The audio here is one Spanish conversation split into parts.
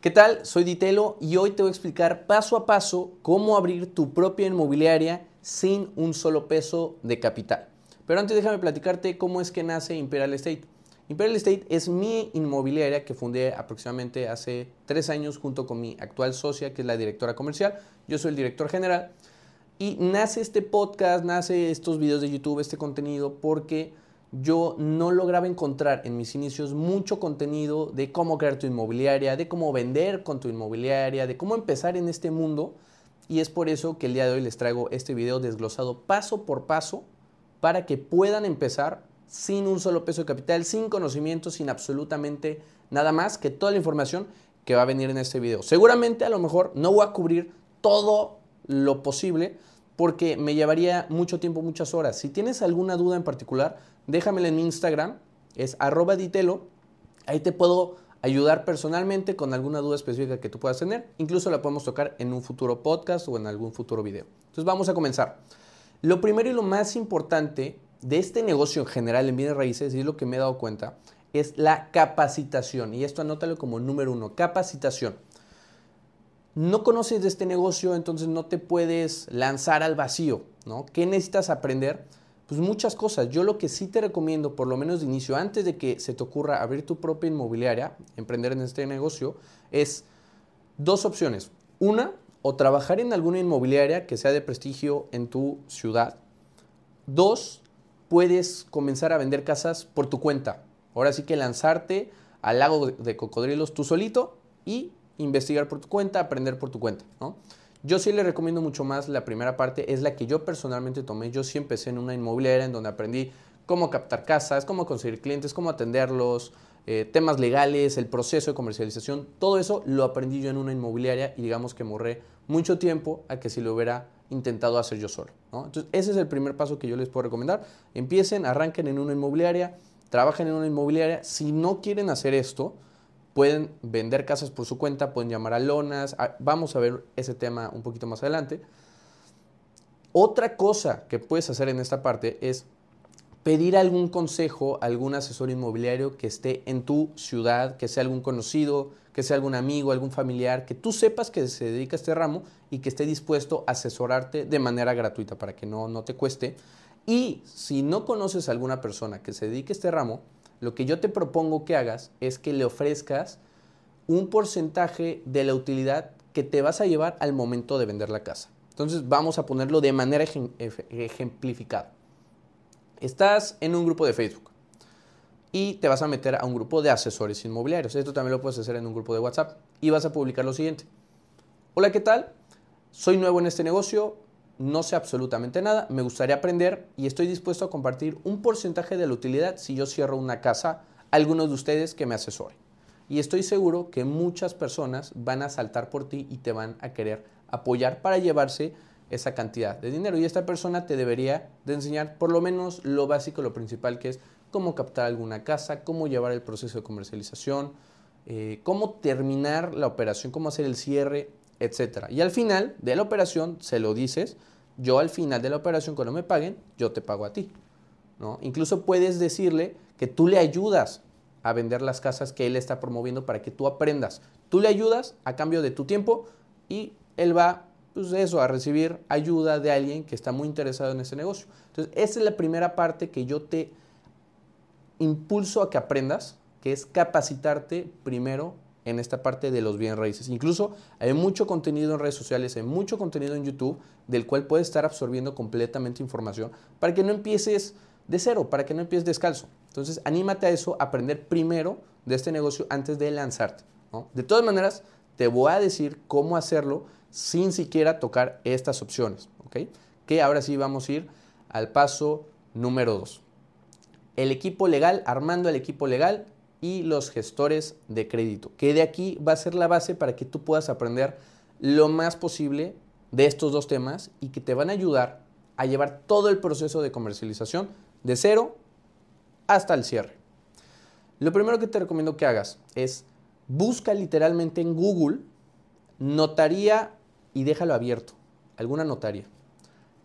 ¿Qué tal? Soy Ditelo y hoy te voy a explicar paso a paso cómo abrir tu propia inmobiliaria sin un solo peso de capital. Pero antes déjame platicarte cómo es que nace Imperial Estate. Imperial Estate es mi inmobiliaria que fundé aproximadamente hace tres años junto con mi actual socia, que es la directora comercial. Yo soy el director general. Y nace este podcast, nace estos videos de YouTube, este contenido, porque yo no lograba encontrar en mis inicios mucho contenido de cómo crear tu inmobiliaria, de cómo vender con tu inmobiliaria, de cómo empezar en este mundo. Y es por eso que el día de hoy les traigo este video desglosado paso por paso para que puedan empezar sin un solo peso de capital, sin conocimiento, sin absolutamente nada más que toda la información que va a venir en este video. Seguramente a lo mejor no voy a cubrir todo lo posible porque me llevaría mucho tiempo, muchas horas. Si tienes alguna duda en particular, déjamela en mi Instagram, es arroba ditelo. Ahí te puedo ayudar personalmente con alguna duda específica que tú puedas tener. Incluso la podemos tocar en un futuro podcast o en algún futuro video. Entonces vamos a comenzar. Lo primero y lo más importante de este negocio en general en bienes raíces, y es lo que me he dado cuenta, es la capacitación. Y esto anótalo como número uno, capacitación. No conoces de este negocio, entonces no te puedes lanzar al vacío, ¿no? ¿Qué necesitas aprender? Pues muchas cosas. Yo lo que sí te recomiendo, por lo menos de inicio, antes de que se te ocurra abrir tu propia inmobiliaria, emprender en este negocio, es dos opciones. Una, o trabajar en alguna inmobiliaria que sea de prestigio en tu ciudad. Dos, puedes comenzar a vender casas por tu cuenta. Ahora sí que lanzarte al lago de cocodrilos tú solito y investigar por tu cuenta, aprender por tu cuenta. ¿no? Yo sí le recomiendo mucho más la primera parte, es la que yo personalmente tomé. Yo sí empecé en una inmobiliaria en donde aprendí cómo captar casas, cómo conseguir clientes, cómo atenderlos, eh, temas legales, el proceso de comercialización. Todo eso lo aprendí yo en una inmobiliaria y digamos que morré mucho tiempo a que si lo hubiera intentado hacer yo solo. Entonces, ese es el primer paso que yo les puedo recomendar. Empiecen, arranquen en una inmobiliaria, trabajen en una inmobiliaria. Si no quieren hacer esto, pueden vender casas por su cuenta, pueden llamar a lonas, vamos a ver ese tema un poquito más adelante. Otra cosa que puedes hacer en esta parte es pedir algún consejo a algún asesor inmobiliario que esté en tu ciudad, que sea algún conocido, que sea algún amigo, algún familiar, que tú sepas que se dedica a este ramo y que esté dispuesto a asesorarte de manera gratuita para que no, no te cueste. Y si no conoces a alguna persona que se dedique a este ramo, lo que yo te propongo que hagas es que le ofrezcas un porcentaje de la utilidad que te vas a llevar al momento de vender la casa. Entonces vamos a ponerlo de manera ejemplificada. Estás en un grupo de Facebook y te vas a meter a un grupo de asesores inmobiliarios. Esto también lo puedes hacer en un grupo de WhatsApp y vas a publicar lo siguiente. Hola, ¿qué tal? Soy nuevo en este negocio, no sé absolutamente nada, me gustaría aprender y estoy dispuesto a compartir un porcentaje de la utilidad si yo cierro una casa algunos de ustedes que me asesoren. Y estoy seguro que muchas personas van a saltar por ti y te van a querer apoyar para llevarse esa cantidad de dinero. Y esta persona te debería de enseñar por lo menos lo básico, lo principal que es cómo captar alguna casa, cómo llevar el proceso de comercialización, eh, cómo terminar la operación, cómo hacer el cierre, etc. Y al final de la operación se lo dices yo al final de la operación, cuando me paguen, yo te pago a ti. ¿no? Incluso puedes decirle que tú le ayudas a vender las casas que él está promoviendo para que tú aprendas. Tú le ayudas a cambio de tu tiempo y él va, pues eso, a recibir ayuda de alguien que está muy interesado en ese negocio. Entonces, esa es la primera parte que yo te impulso a que aprendas, que es capacitarte primero en esta parte de los bienes raíces. Incluso hay mucho contenido en redes sociales, hay mucho contenido en YouTube del cual puedes estar absorbiendo completamente información para que no empieces de cero, para que no empieces descalzo. Entonces, anímate a eso, aprender primero de este negocio antes de lanzarte. De todas maneras, te voy a decir cómo hacerlo sin siquiera tocar estas opciones. ¿ok? Que ahora sí vamos a ir al paso número dos. El equipo legal, armando el equipo legal y los gestores de crédito, que de aquí va a ser la base para que tú puedas aprender lo más posible de estos dos temas y que te van a ayudar a llevar todo el proceso de comercialización de cero hasta el cierre. Lo primero que te recomiendo que hagas es busca literalmente en Google notaría y déjalo abierto, alguna notaría.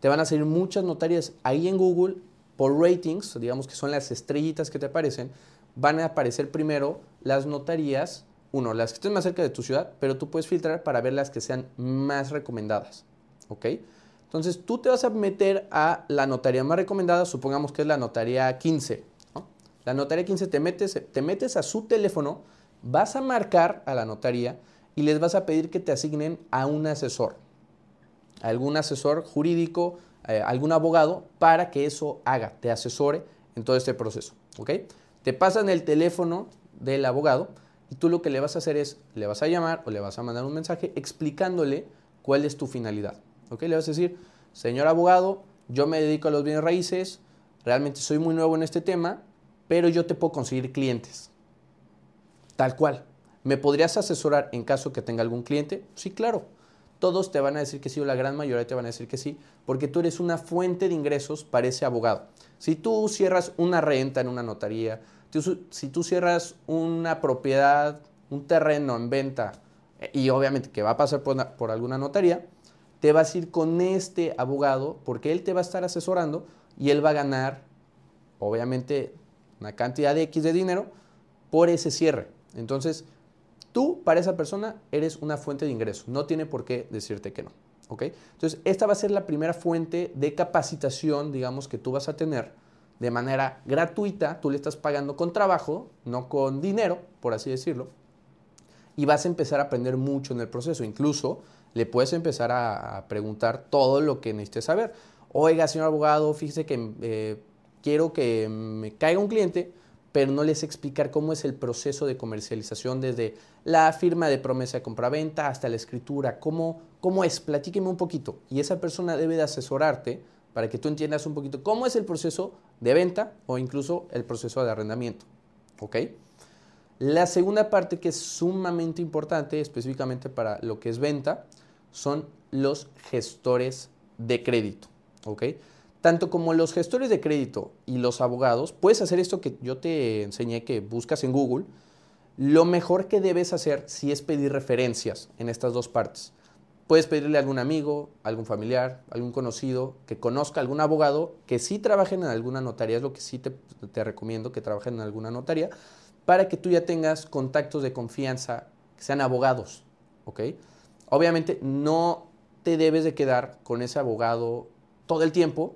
Te van a salir muchas notarias ahí en Google por ratings, digamos que son las estrellitas que te aparecen, van a aparecer primero las notarías uno, las que estén más cerca de tu ciudad, pero tú puedes filtrar para ver las que sean más recomendadas. ¿Ok? Entonces tú te vas a meter a la notaría más recomendada, supongamos que es la notaría 15. La notaría 15 te metes, te metes a su teléfono, vas a marcar a la notaría y les vas a pedir que te asignen a un asesor, algún asesor jurídico, eh, algún abogado, para que eso haga, te asesore en todo este proceso. ¿ok? Te pasan el teléfono del abogado y tú lo que le vas a hacer es, le vas a llamar o le vas a mandar un mensaje explicándole cuál es tu finalidad. ¿ok? Le vas a decir, señor abogado, yo me dedico a los bienes raíces, realmente soy muy nuevo en este tema, pero yo te puedo conseguir clientes. Tal cual. ¿Me podrías asesorar en caso que tenga algún cliente? Sí, claro. Todos te van a decir que sí o la gran mayoría te van a decir que sí, porque tú eres una fuente de ingresos para ese abogado. Si tú cierras una renta en una notaría, si tú cierras una propiedad, un terreno en venta, y obviamente que va a pasar por, por alguna notaría, te vas a ir con este abogado porque él te va a estar asesorando y él va a ganar, obviamente, una cantidad de X de dinero por ese cierre. Entonces, tú para esa persona eres una fuente de ingreso. No tiene por qué decirte que no. ¿ok? Entonces, esta va a ser la primera fuente de capacitación, digamos, que tú vas a tener de manera gratuita. Tú le estás pagando con trabajo, no con dinero, por así decirlo. Y vas a empezar a aprender mucho en el proceso. Incluso le puedes empezar a, preguntar todo lo que necesites saber. Oiga, señor abogado, fíjese que eh, quiero que me caiga un cliente, pero no les explicar cómo es el proceso de comercialización desde la firma de promesa de compraventa hasta la escritura, cómo, cómo es, platíqueme un poquito. Y esa persona debe de asesorarte para que tú entiendas un poquito cómo es el proceso de venta o incluso el proceso de arrendamiento. ¿Ok? La segunda parte que es sumamente importante específicamente para lo que es venta son los gestores de crédito. ¿Ok? Tanto como los gestores de crédito y los abogados, puedes hacer esto que yo te enseñé que buscas en Google. Lo mejor que debes hacer si es pedir referencias en estas dos partes. Puedes pedirle a algún amigo, algún familiar, algún conocido que conozca algún abogado que sí trabajen en alguna notaría, es lo que sí te, te recomiendo que trabajen en alguna notaría, para que tú ya tengas contactos de confianza que sean abogados, ¿ok? Obviamente no te debes de quedar con ese abogado todo el tiempo,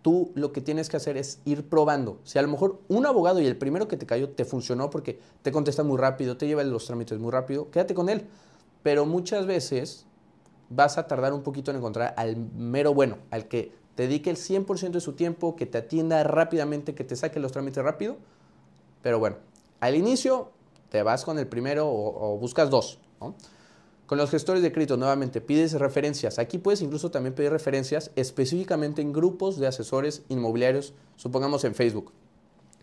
tú lo que tienes que hacer es ir probando. Si a lo mejor un abogado y el primero que te cayó te funcionó porque te contesta muy rápido, te lleva los trámites muy rápido, quédate con él. Pero muchas veces vas a tardar un poquito en encontrar al mero bueno, al que te dedique el 100% de su tiempo, que te atienda rápidamente, que te saque los trámites rápido. Pero bueno, al inicio te vas con el primero o, buscas dos. Con los gestores de crédito, nuevamente, pides referencias. Aquí puedes incluso también pedir referencias específicamente en grupos de asesores inmobiliarios, supongamos en Facebook.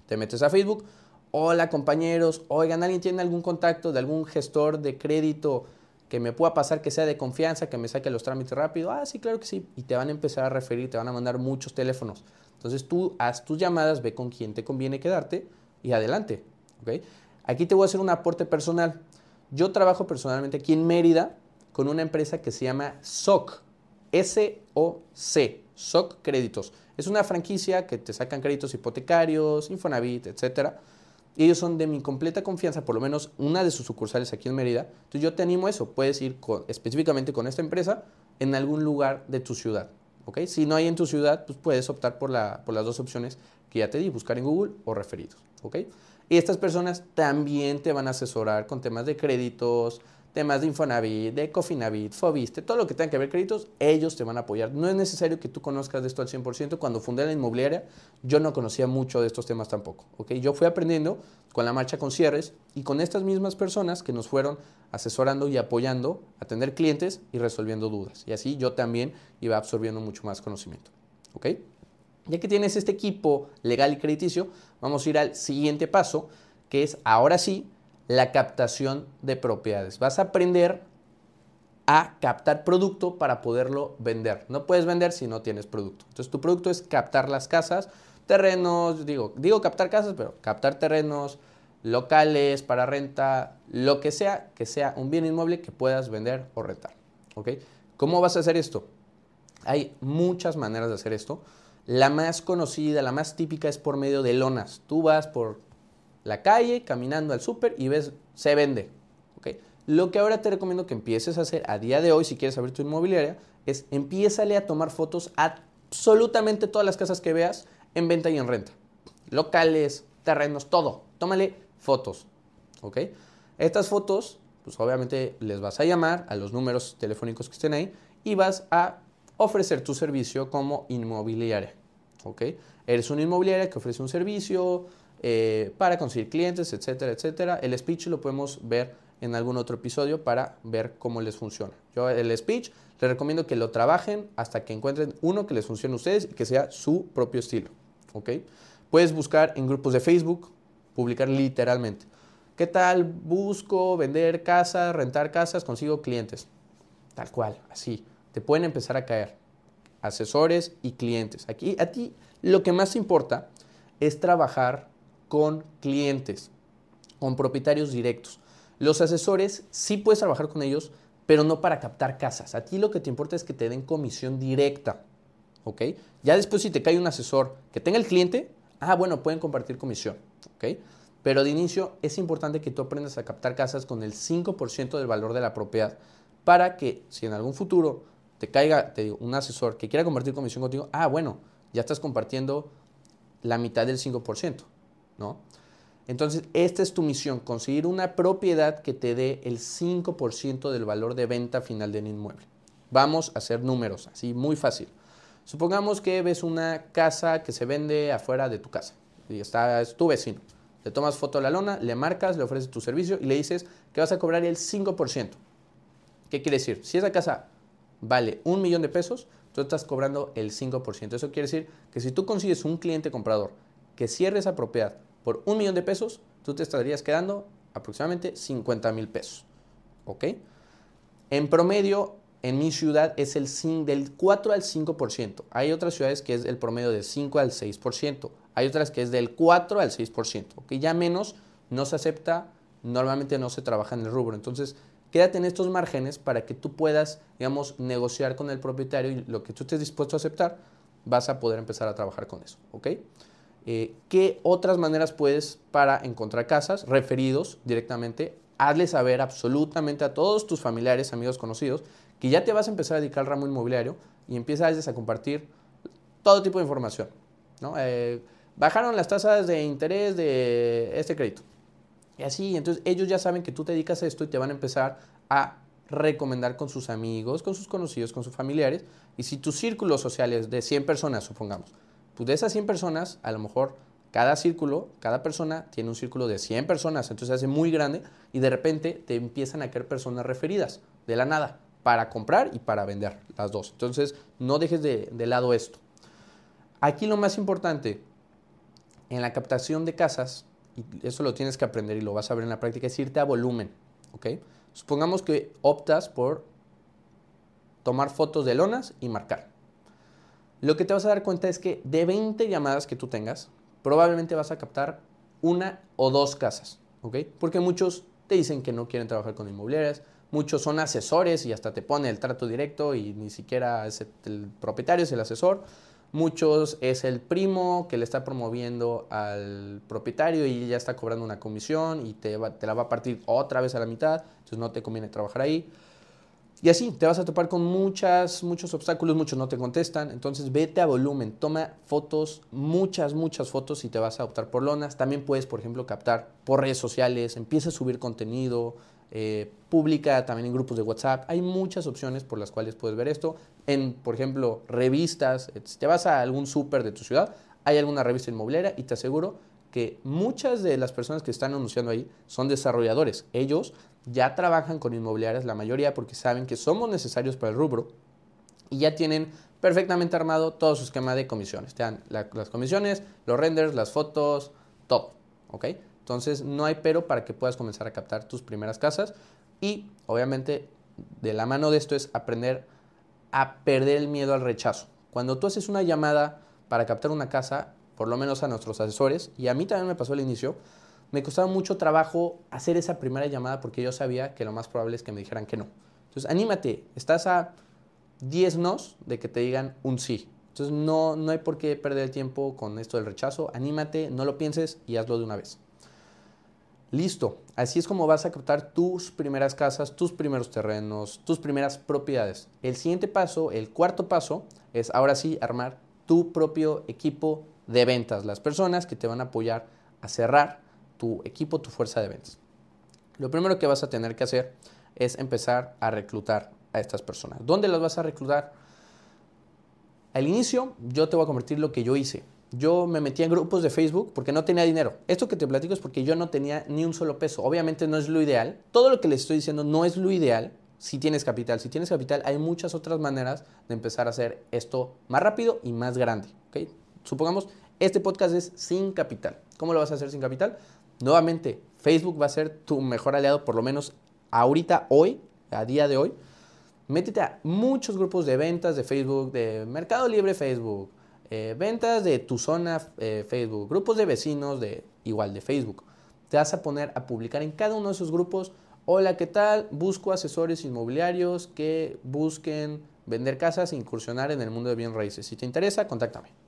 Te metes a Facebook, hola compañeros, oigan, ¿alguien tiene algún contacto de algún gestor de crédito que me pueda pasar que sea de confianza, que me saque los trámites rápido. Ah, sí, claro que sí. Y te van a empezar a referir, te van a mandar muchos teléfonos. Entonces tú haz tus llamadas, ve con quién te conviene quedarte y adelante. ¿okay? Aquí te voy a hacer un aporte personal. Yo trabajo personalmente aquí en Mérida con una empresa que se llama SOC. S-O-C. SOC Créditos. Es una franquicia que te sacan créditos hipotecarios, Infonavit, etcétera ellos son de mi completa confianza, por lo menos una de sus sucursales aquí en Mérida. Entonces yo te animo a eso. Puedes ir específicamente con esta empresa en algún lugar de tu ciudad. ¿ok? Si no hay en tu ciudad, pues puedes optar por, la, por las dos opciones que ya te di, buscar en Google o referidos. ¿ok? Y estas personas también te van a asesorar con temas de créditos, temas de Infonavit, de Cofinavit, Fobiste, todo lo que tenga que ver créditos, ellos te van a apoyar. No es necesario que tú conozcas de esto al 100%. Cuando fundé la inmobiliaria, yo no conocía mucho de estos temas tampoco. ¿ok? Yo fui aprendiendo con la marcha con cierres y con estas mismas personas que nos fueron asesorando y apoyando a tener clientes y resolviendo dudas. Y así yo también iba absorbiendo mucho más conocimiento. ¿ok? Ya que tienes este equipo legal y crediticio, vamos a ir al siguiente paso, que es ahora sí la captación de propiedades. Vas a aprender a captar producto para poderlo vender. No puedes vender si no tienes producto. Entonces tu producto es captar las casas, terrenos, digo, digo captar casas, pero captar terrenos, locales para renta, lo que sea, que sea un bien inmueble que puedas vender o rentar. ¿Ok? ¿Cómo vas a hacer esto? Hay muchas maneras de hacer esto. La más conocida, la más típica es por medio de lonas. Tú vas por la calle, caminando al súper y ves, se vende. Lo que ahora te recomiendo que empieces a hacer a día de hoy, si quieres abrir tu inmobiliaria, es empiézale a tomar fotos a absolutamente todas las casas que veas en venta y en renta. Locales, terrenos, todo. Tómale fotos. ¿Ok? Estas fotos, pues obviamente les vas a llamar a los números telefónicos que estén ahí y vas a ofrecer tu servicio como inmobiliaria. ¿Ok? Eres una inmobiliaria que ofrece un servicio eh, para conseguir clientes, etcétera, etcétera. El speech lo podemos ver en algún otro episodio para ver cómo les funciona. Yo el speech les recomiendo que lo trabajen hasta que encuentren uno que les funcione a ustedes y que sea su propio estilo. ¿Ok? Puedes buscar en grupos de Facebook, publicar literalmente. ¿Qué tal? Busco vender casas, rentar casas, consigo clientes. Tal cual, así. Te pueden empezar a caer asesores y clientes. Aquí a ti lo que más importa es trabajar con clientes, con propietarios directos. Los asesores sí puedes trabajar con ellos, pero no para captar casas. A ti lo que te importa es que te den comisión directa. ¿Ok? Ya después si te cae un asesor que tenga el cliente, ah, bueno, pueden compartir comisión. ¿Ok? Pero de inicio es importante que tú aprendas a captar casas con el 5% del valor de la propiedad para que si en algún futuro te caiga un asesor que quiera compartir comisión contigo, ah, bueno, ya estás compartiendo la mitad del 5%, ¿no? Entonces, esta es tu misión, conseguir una propiedad que te dé el 5% del valor de venta final del inmueble. Vamos a hacer números, así muy fácil. Supongamos que ves una casa que se vende afuera de tu casa y está, es tu vecino. Le tomas foto a la lona, le marcas, le ofreces tu servicio y le dices que vas a cobrar el 5%. ¿Qué quiere decir? Si esa casa vale un millón de pesos, tú estás cobrando el 5%. Eso quiere decir que si tú consigues un cliente comprador que cierre esa propiedad por un millón de pesos, tú te estarías quedando aproximadamente 50 mil pesos. ¿Ok? En promedio, en mi ciudad es el del 4 al 5%. Hay otras ciudades que es el promedio del 5 al 6%. Hay otras que es del 4 al 6%. ¿ok? Ya menos no se acepta, normalmente no se trabaja en el rubro. Entonces, quédate en estos márgenes para que tú puedas, digamos, negociar con el propietario y lo que tú estés dispuesto a aceptar, vas a poder empezar a trabajar con eso. ¿Ok? Eh, ¿Qué otras maneras puedes para encontrar casas? Referidos directamente. Hazle saber absolutamente a todos tus familiares, amigos, conocidos, que ya te vas a empezar a dedicar al ramo inmobiliario y empiezas a compartir todo tipo de información. ¿no? Eh, bajaron las tasas de interés de este crédito. Y así, entonces ellos ya saben que tú te dedicas a esto y te van a empezar a recomendar con sus amigos, con sus conocidos, con sus familiares. Y si tu círculo social es de 100 personas, supongamos, pues de esas 100 personas, a lo mejor cada círculo, cada persona tiene un círculo de 100 personas, entonces se hace muy grande y de repente te empiezan a caer personas referidas de la nada para comprar y para vender las dos. Entonces no dejes de, lado esto. Aquí lo más importante en la captación de casas, y eso lo tienes que aprender y lo vas a ver en la práctica, es irte a volumen. ¿ok? Supongamos que optas por tomar fotos de lonas y marcar. Lo que te vas a dar cuenta es que de 20 llamadas que tú tengas, probablemente vas a captar una o dos casas. ¿ok? Porque muchos te dicen que no quieren trabajar con inmobiliarias, muchos son asesores y hasta te pone el trato directo y ni siquiera es el propietario, es el asesor. Muchos es el primo que le está promoviendo al propietario y ya está cobrando una comisión y te, te la va a partir otra vez a la mitad, entonces no te conviene trabajar ahí. Y así, te vas a topar con muchas, muchos obstáculos, muchos no te contestan. Entonces vete a volumen, toma fotos, muchas, muchas fotos y te vas a optar por lonas. También puedes, por ejemplo, captar por redes sociales, empieza a subir contenido, eh, publica también en grupos de WhatsApp. Hay muchas opciones por las cuales puedes ver esto. En, por ejemplo, revistas. Si te vas a algún súper de tu ciudad, hay alguna revista inmobiliaria y te aseguro que muchas de las personas que están anunciando ahí son desarrolladores. Ellos ya trabajan con inmobiliarias, la mayoría porque saben que somos necesarios para el rubro y ya tienen perfectamente armado todo su esquema de comisiones. Te dan las comisiones, los renders, las fotos, todo. ¿Ok? Entonces no hay pero para que puedas comenzar a captar tus primeras casas y obviamente de la mano de esto es aprender a perder el miedo al rechazo. Cuando tú haces una llamada para captar una casa, por lo menos a nuestros asesores, y a mí también me pasó al inicio, me costaba mucho trabajo hacer esa primera llamada porque yo sabía que lo más probable es que me dijeran que no. Entonces, anímate, estás a 10 nos de que te digan un sí. Entonces, no, no hay por qué perder el tiempo con esto del rechazo. Anímate, no lo pienses y hazlo de una vez. Listo, así es como vas a captar tus primeras casas, tus primeros terrenos, tus primeras propiedades. El siguiente paso, el cuarto paso, es ahora sí armar tu propio equipo de ventas, las personas que te van a apoyar a cerrar tu equipo, tu fuerza de ventas. Lo primero que vas a tener que hacer es empezar a reclutar a estas personas. ¿Dónde las vas a reclutar? Al inicio yo te voy a convertir lo que yo hice yo me metía en grupos de Facebook porque no tenía dinero. Esto que te platico es porque yo no tenía ni un solo peso. Obviamente no es lo ideal. Todo lo que les estoy diciendo no es lo ideal si tienes capital. Si tienes capital hay muchas otras maneras de empezar a hacer esto más rápido y más grande. ¿okay? Supongamos, este podcast es sin capital. ¿Cómo lo vas a hacer sin capital? Nuevamente, Facebook va a ser tu mejor aliado, por lo menos ahorita, hoy, a día de hoy. Métete a muchos grupos de ventas de Facebook, de Mercado Libre Facebook, eh, ventas de tu zona eh, Facebook, grupos de vecinos de igual de Facebook. Te vas a poner a publicar en cada uno de esos grupos, hola, ¿qué tal? Busco asesores inmobiliarios que busquen vender casas e incursionar en el mundo de bien raíces. Si te interesa, contáctame.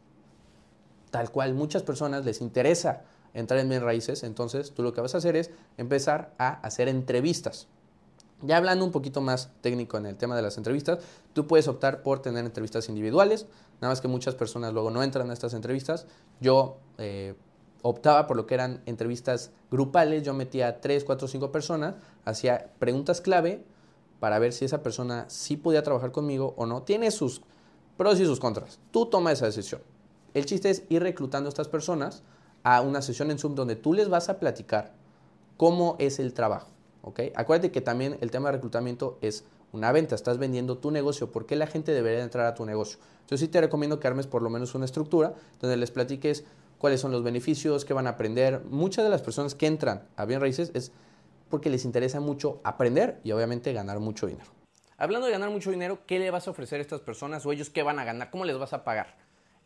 Tal cual, muchas personas les interesa entrar en bien raíces, entonces tú lo que vas a hacer es empezar a hacer entrevistas. Ya hablando un poquito más técnico en el tema de las entrevistas, tú puedes optar por tener entrevistas individuales, nada más que muchas personas luego no entran a estas entrevistas. Yo eh, optaba por lo que eran entrevistas grupales, yo metía 3, 4, 5 personas, hacía preguntas clave para ver si esa persona sí podía trabajar conmigo o no. Tiene sus pros y sus contras. Tú toma esa decisión. El chiste es ir reclutando a estas personas a una sesión en Zoom donde tú les vas a platicar cómo es el trabajo Acuérdate que también el tema de reclutamiento es una venta, estás vendiendo tu negocio, ¿por qué la gente debería entrar a tu negocio? Yo sí te recomiendo que armes por lo menos una estructura donde les platiques cuáles son los beneficios, qué van a aprender. Muchas de las personas que entran a bien raíces es porque les interesa mucho aprender y obviamente ganar mucho dinero. Hablando de ganar mucho dinero, ¿qué le vas a ofrecer a estas personas o ellos qué van a ganar? ¿Cómo les vas a pagar?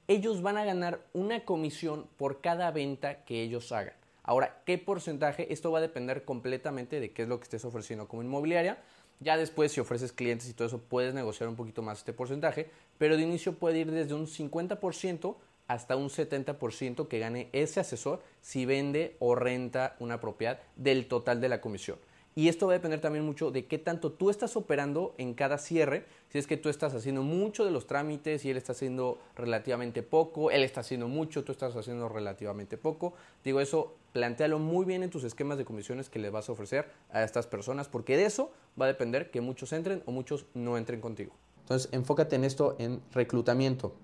Ellos van a ganar una comisión por cada venta que ellos hagan. Ahora, ¿qué porcentaje? Esto va a depender completamente de qué es lo que estés ofreciendo como inmobiliaria. Ya después, si ofreces clientes y todo eso, puedes negociar un poquito más este porcentaje, pero de inicio puede ir desde un 50% hasta un 70% que gane ese asesor si vende o renta una propiedad del total de la comisión. Y esto va a depender también mucho de qué tanto tú estás operando en cada cierre. Si es que tú estás haciendo mucho de los trámites y él está haciendo relativamente poco, él está haciendo mucho, tú estás haciendo relativamente poco. Digo, eso plantealo muy bien en tus esquemas de comisiones que le vas a ofrecer a estas personas, porque de eso va a depender que muchos entren o muchos no entren contigo. Entonces, enfócate en esto, en reclutamiento.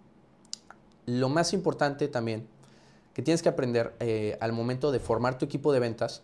Lo más importante también que tienes que aprender eh, al momento de formar tu equipo de ventas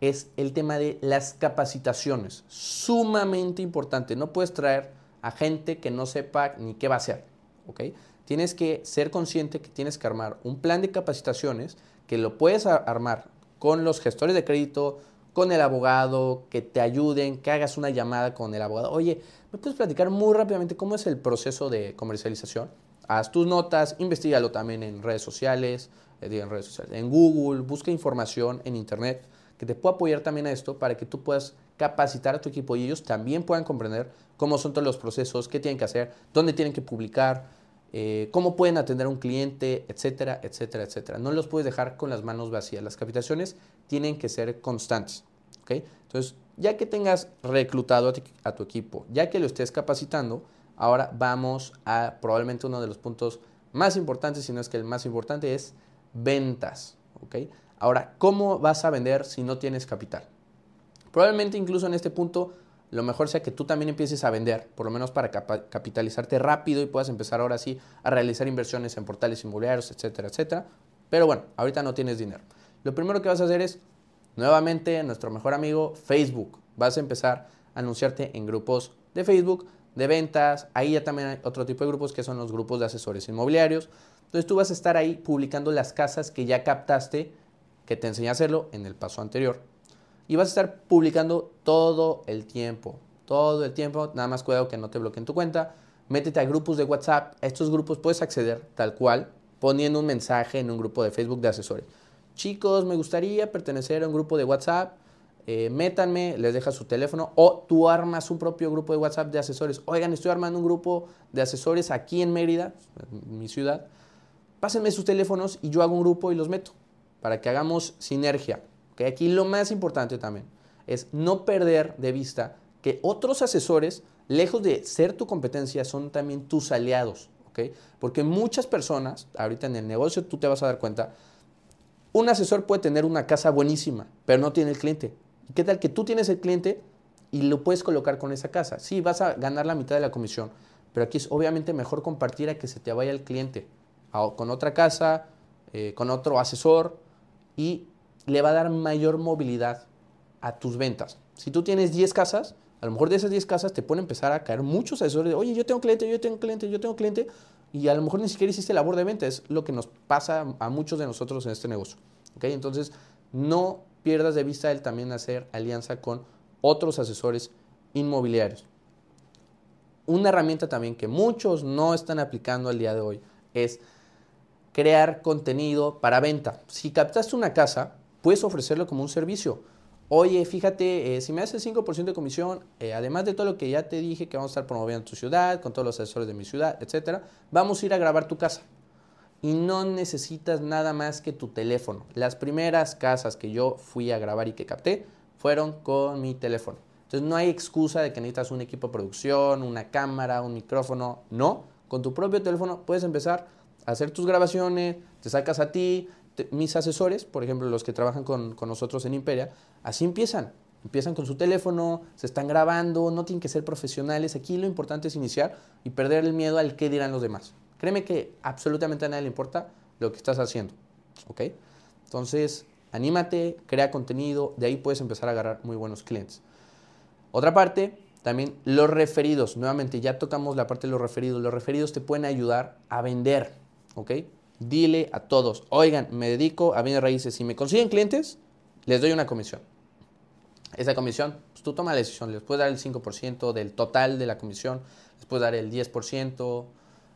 es el tema de las capacitaciones. Sumamente importante. No puedes traer a gente que no sepa ni qué va a hacer. ¿ok? Tienes que ser consciente que tienes que armar un plan de capacitaciones que lo puedes armar con los gestores de crédito, con el abogado, que te ayuden, que hagas una llamada con el abogado. Oye, ¿me puedes platicar muy rápidamente cómo es el proceso de comercialización? Haz tus notas, investigalo también en redes sociales, eh, en redes sociales, en Google, busca información en Internet que te pueda apoyar también a esto para que tú puedas capacitar a tu equipo y ellos también puedan comprender cómo son todos los procesos, qué tienen que hacer, dónde tienen que publicar, eh, cómo pueden atender a un cliente, etcétera, etcétera, etcétera. No los puedes dejar con las manos vacías. Las capacitaciones tienen que ser constantes. ¿okay? Entonces, ya que tengas reclutado a tu, equipo, ya que lo estés capacitando, ahora vamos a probablemente uno de los puntos más importantes, si no es que el más importante, es ventas. ¿okay? Ahora, ¿cómo vas a vender si no tienes capital? Probablemente incluso en este punto lo mejor sea que tú también empieces a vender, por lo menos para capitalizarte rápido y puedas empezar ahora sí a realizar inversiones en portales inmobiliarios, etcétera, etcétera. Pero bueno, ahorita no tienes dinero. Lo primero que vas a hacer es, nuevamente, nuestro mejor amigo, Facebook. Vas a empezar a anunciarte en grupos de Facebook, de ventas. Ahí ya también hay otro tipo de grupos que son los grupos de asesores inmobiliarios. Entonces tú vas a estar ahí publicando las casas que ya captaste que te enseñé a hacerlo en el paso anterior. Y vas a estar publicando todo el tiempo, todo el tiempo, nada más cuidado que no te bloqueen tu cuenta. Métete a grupos de WhatsApp, a estos grupos puedes acceder tal cual, poniendo un mensaje en un grupo de Facebook de asesores. Chicos, me gustaría pertenecer a un grupo de WhatsApp, eh, métanme, les dejas su teléfono o tú armas un propio grupo de WhatsApp de asesores. Oigan, estoy armando un grupo de asesores aquí en Mérida, mi ciudad. Pásenme sus teléfonos y yo hago un grupo y los meto para que hagamos sinergia. Aquí lo más importante también es no perder de vista que otros asesores, lejos de ser tu competencia, son también tus aliados. Porque muchas personas, ahorita en el negocio tú te vas a dar cuenta, un asesor puede tener una casa buenísima, pero no tiene el cliente. ¿Qué tal que tú tienes el cliente y lo puedes colocar con esa casa? Sí, vas a ganar la mitad de la comisión, pero aquí es obviamente mejor compartir a que se te vaya el cliente con otra casa, eh, con otro asesor y le va a dar mayor movilidad a tus ventas. Si tú tienes 10 casas, a lo mejor de esas 10 casas te pueden empezar a caer muchos asesores de, oye, yo tengo cliente, yo tengo cliente, yo tengo cliente, y a lo mejor ni siquiera hiciste labor de venta. Es lo que nos pasa a muchos de nosotros en este negocio. ¿okay? Entonces, no pierdas de vista el también hacer alianza con otros asesores inmobiliarios. Una herramienta también que muchos no están aplicando al día de hoy es crear contenido para venta. Si captaste una casa, puedes ofrecerlo como un servicio. Oye, fíjate, eh, si me haces 5% de comisión, eh, además de todo lo que ya te dije que vamos a estar promoviendo en tu ciudad, con todos los asesores de mi ciudad, etcétera, vamos a ir a grabar tu casa. Y no necesitas nada más que tu teléfono. Las primeras casas que yo fui a grabar y que capté fueron con mi teléfono. Entonces no hay excusa de que necesitas un equipo de producción, una cámara, un micrófono. No, con tu propio teléfono puedes empezar hacer tus grabaciones, te sacas a ti, mis asesores, por ejemplo, los que trabajan con, nosotros en Imperia, así empiezan. Empiezan con su teléfono, se están grabando, no tienen que ser profesionales. Aquí lo importante es iniciar y perder el miedo al qué dirán los demás. Créeme que absolutamente a nadie le importa lo que estás haciendo. ¿Ok? Entonces, anímate, crea contenido, de ahí puedes empezar a agarrar muy buenos clientes. Otra parte, también los referidos. Nuevamente, ya tocamos la parte de los referidos. Los referidos te pueden ayudar a vender. ¿Ok? dile a todos, oigan, me dedico a bienes raíces, si me consiguen clientes, les doy una comisión. Esa comisión, pues tú toma la decisión, les puedes dar el 5% del total de la comisión, les puedes dar el 10%,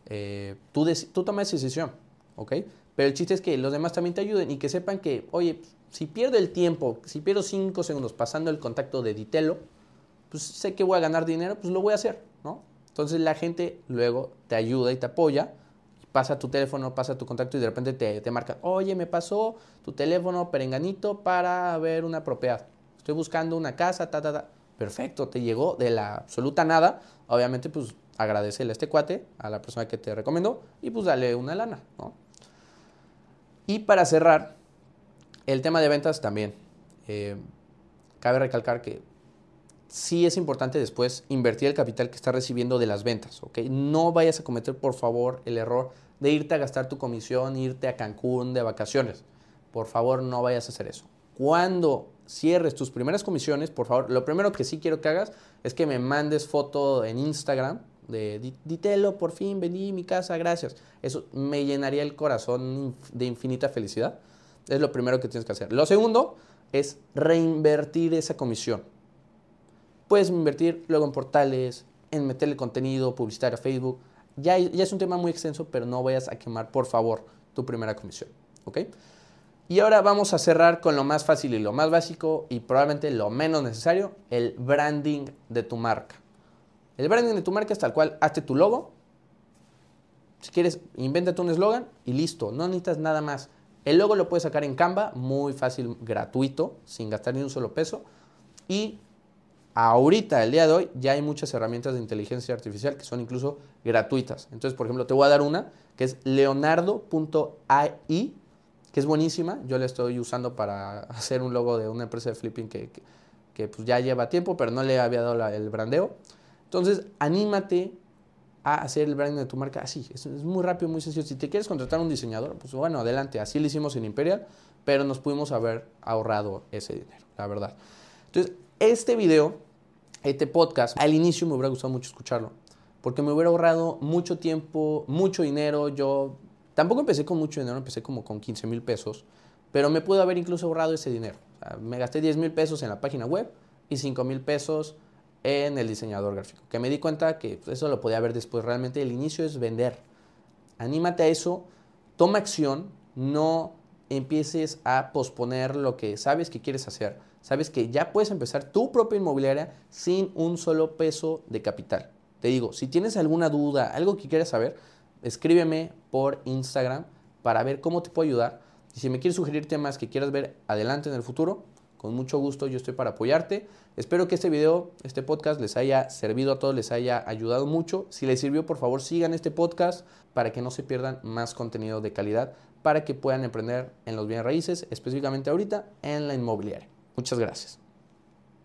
eh, tú, tú tomas esa decisión, ¿ok? Pero el chiste es que los demás también te ayuden y que sepan que, oye, si pierdo el tiempo, si pierdo 5 segundos pasando el contacto de Ditelo, pues sé que voy a ganar dinero, pues lo voy a hacer, ¿no? Entonces la gente luego te ayuda y te apoya pasa tu teléfono, pasa tu contacto y de repente te, te marca, oye, me pasó tu teléfono perenganito para ver una propiedad. Estoy buscando una casa, ta, ta, ta. Perfecto, te llegó de la absoluta nada. Obviamente, pues agradecele a este cuate, a la persona que te recomendó, y pues dale una lana, ¿no? Y para cerrar, el tema de ventas también. Eh, cabe recalcar que sí es importante después invertir el capital que estás recibiendo de las ventas, ¿ok? No vayas a cometer, por favor, el error de irte a gastar tu comisión, irte a Cancún de vacaciones. Por favor, no vayas a hacer eso. Cuando cierres tus primeras comisiones, por favor, lo primero que sí quiero que hagas es que me mandes foto en Instagram de Ditelo, por fin vendí mi casa, gracias. Eso me llenaría el corazón de infinita felicidad. Es lo primero que tienes que hacer. Lo segundo es reinvertir esa comisión. Puedes invertir luego en portales, en meterle contenido publicitario a Facebook. Ya, ya es un tema muy extenso, pero no vayas a quemar, por favor, tu primera comisión. ¿Ok? Y ahora vamos a cerrar con lo más fácil y lo más básico y probablemente lo menos necesario, el branding de tu marca. El branding de tu marca es tal cual, hazte tu logo. Si quieres, invéntate un eslogan y listo, no necesitas nada más. El logo lo puedes sacar en Canva, muy fácil, gratuito, sin gastar ni un solo peso. Y ahorita, el día de hoy, ya hay muchas herramientas de inteligencia artificial que son incluso gratuitas. Entonces, por ejemplo, te voy a dar una que es leonardo.ai, que es buenísima. Yo la estoy usando para hacer un logo de una empresa de flipping que, pues ya lleva tiempo, pero no le había dado el brandeo. Entonces, anímate a hacer el branding de tu marca así. Es, es, muy rápido, muy sencillo. Si te quieres contratar un diseñador, pues bueno, adelante. Así lo hicimos en Imperial, pero nos pudimos haber ahorrado ese dinero, la verdad. Entonces, este video, este podcast, al inicio me hubiera gustado mucho escucharlo, porque me hubiera ahorrado mucho tiempo, mucho dinero. Yo tampoco empecé con mucho dinero, empecé como con 15 mil pesos, pero me pude haber incluso ahorrado ese dinero. me gasté 10 mil pesos en la página web y 5 mil pesos en el diseñador gráfico, que me di cuenta que eso lo podía ver después. Realmente el inicio es vender. Anímate a eso, toma acción, no empieces a posponer lo que sabes que quieres hacer sabes que ya puedes empezar tu propia inmobiliaria sin un solo peso de capital. Te digo, si tienes alguna duda, algo que quieras saber, escríbeme por Instagram para ver cómo te puedo ayudar. Y si me quieres sugerir temas que quieras ver adelante en el futuro, con mucho gusto yo estoy para apoyarte. Espero que este video, este podcast les haya servido a todos, les haya ayudado mucho. Si les sirvió, por favor sigan este podcast para que no se pierdan más contenido de calidad, para que puedan emprender en los bienes raíces, específicamente ahorita en la inmobiliaria. Muchas gracias.